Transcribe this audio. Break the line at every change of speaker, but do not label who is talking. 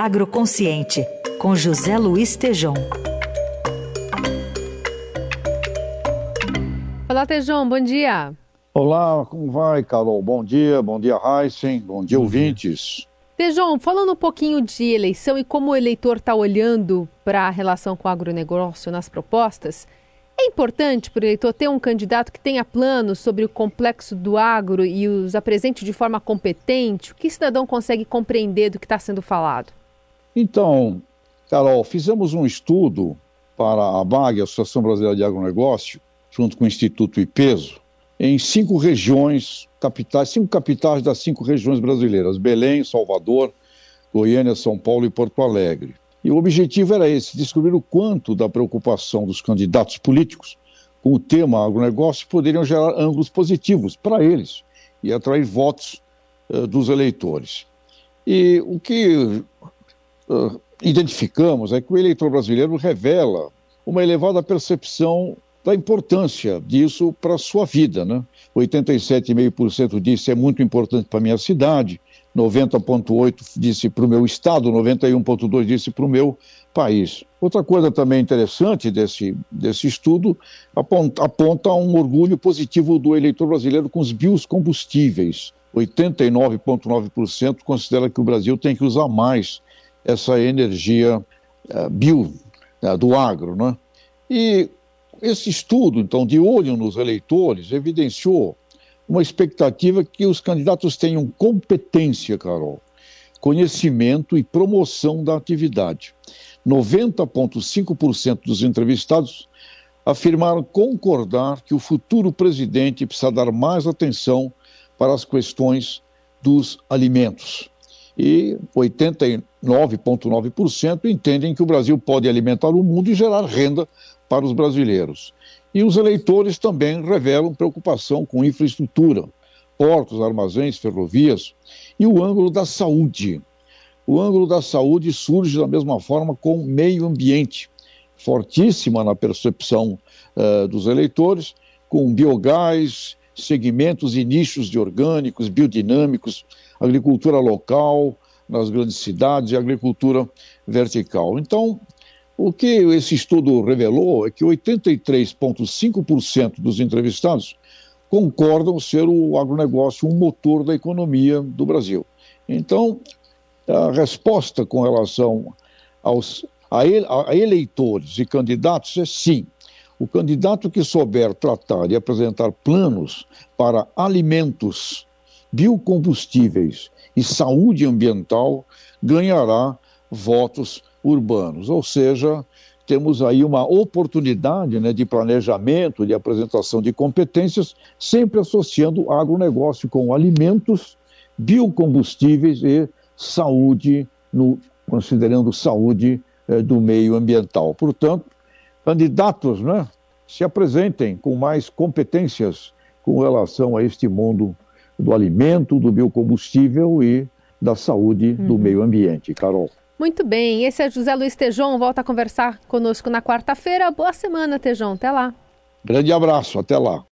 Agroconsciente, com José Luiz Tejom.
Olá, Tejom, bom dia.
Olá, como vai, Carol? Bom dia, bom dia, Heisen, bom dia, ouvintes.
Tejom, falando um pouquinho de eleição e como o eleitor está olhando para a relação com o agronegócio nas propostas, é importante para o eleitor ter um candidato que tenha planos sobre o complexo do agro e os apresente de forma competente? O que o cidadão consegue compreender do que está sendo falado?
Então, Carol, fizemos um estudo para a BAG, Associação Brasileira de Agronegócio, junto com o Instituto IPESO, em cinco regiões capitais, cinco capitais das cinco regiões brasileiras: Belém, Salvador, Goiânia, São Paulo e Porto Alegre. E o objetivo era esse: descobrir o quanto da preocupação dos candidatos políticos com o tema agronegócio poderiam gerar ângulos positivos para eles e atrair votos uh, dos eleitores. E o que uh, identificamos é que o eleitor brasileiro revela uma elevada percepção da importância disso para a sua vida. Né? 87,5% disse é muito importante para a minha cidade, 90,8% disse para o meu estado, 91,2% disse para o meu país. Outra coisa também interessante desse, desse estudo aponta, aponta um orgulho positivo do eleitor brasileiro com os biocombustíveis. 89,9% considera que o Brasil tem que usar mais essa energia uh, bio uh, do agro. Né? E esse estudo, então, de olho nos eleitores, evidenciou uma expectativa que os candidatos tenham competência, Carol, conhecimento e promoção da atividade. 90,5% dos entrevistados afirmaram concordar que o futuro presidente precisa dar mais atenção para as questões dos alimentos. E 89,9% entendem que o Brasil pode alimentar o mundo e gerar renda para os brasileiros. E os eleitores também revelam preocupação com infraestrutura, portos, armazéns, ferrovias e o ângulo da saúde. O ângulo da saúde surge da mesma forma com o meio ambiente, fortíssima na percepção uh, dos eleitores, com biogás, segmentos e nichos de orgânicos, biodinâmicos, agricultura local nas grandes cidades e agricultura vertical. Então, o que esse estudo revelou é que 83,5% dos entrevistados concordam ser o agronegócio um motor da economia do Brasil. Então, a resposta com relação aos, a, a eleitores e candidatos é sim. O candidato que souber tratar e apresentar planos para alimentos, biocombustíveis e saúde ambiental ganhará votos urbanos. Ou seja, temos aí uma oportunidade né, de planejamento, de apresentação de competências, sempre associando agronegócio com alimentos, biocombustíveis e saúde, no, considerando saúde eh, do meio ambiental. Portanto, candidatos né, se apresentem com mais competências com relação a este mundo do alimento, do biocombustível e da saúde uhum. do meio ambiente. Carol.
Muito bem, esse é José Luiz Tejon, volta a conversar conosco na quarta-feira. Boa semana, Tejon, até lá.
Grande abraço, até lá.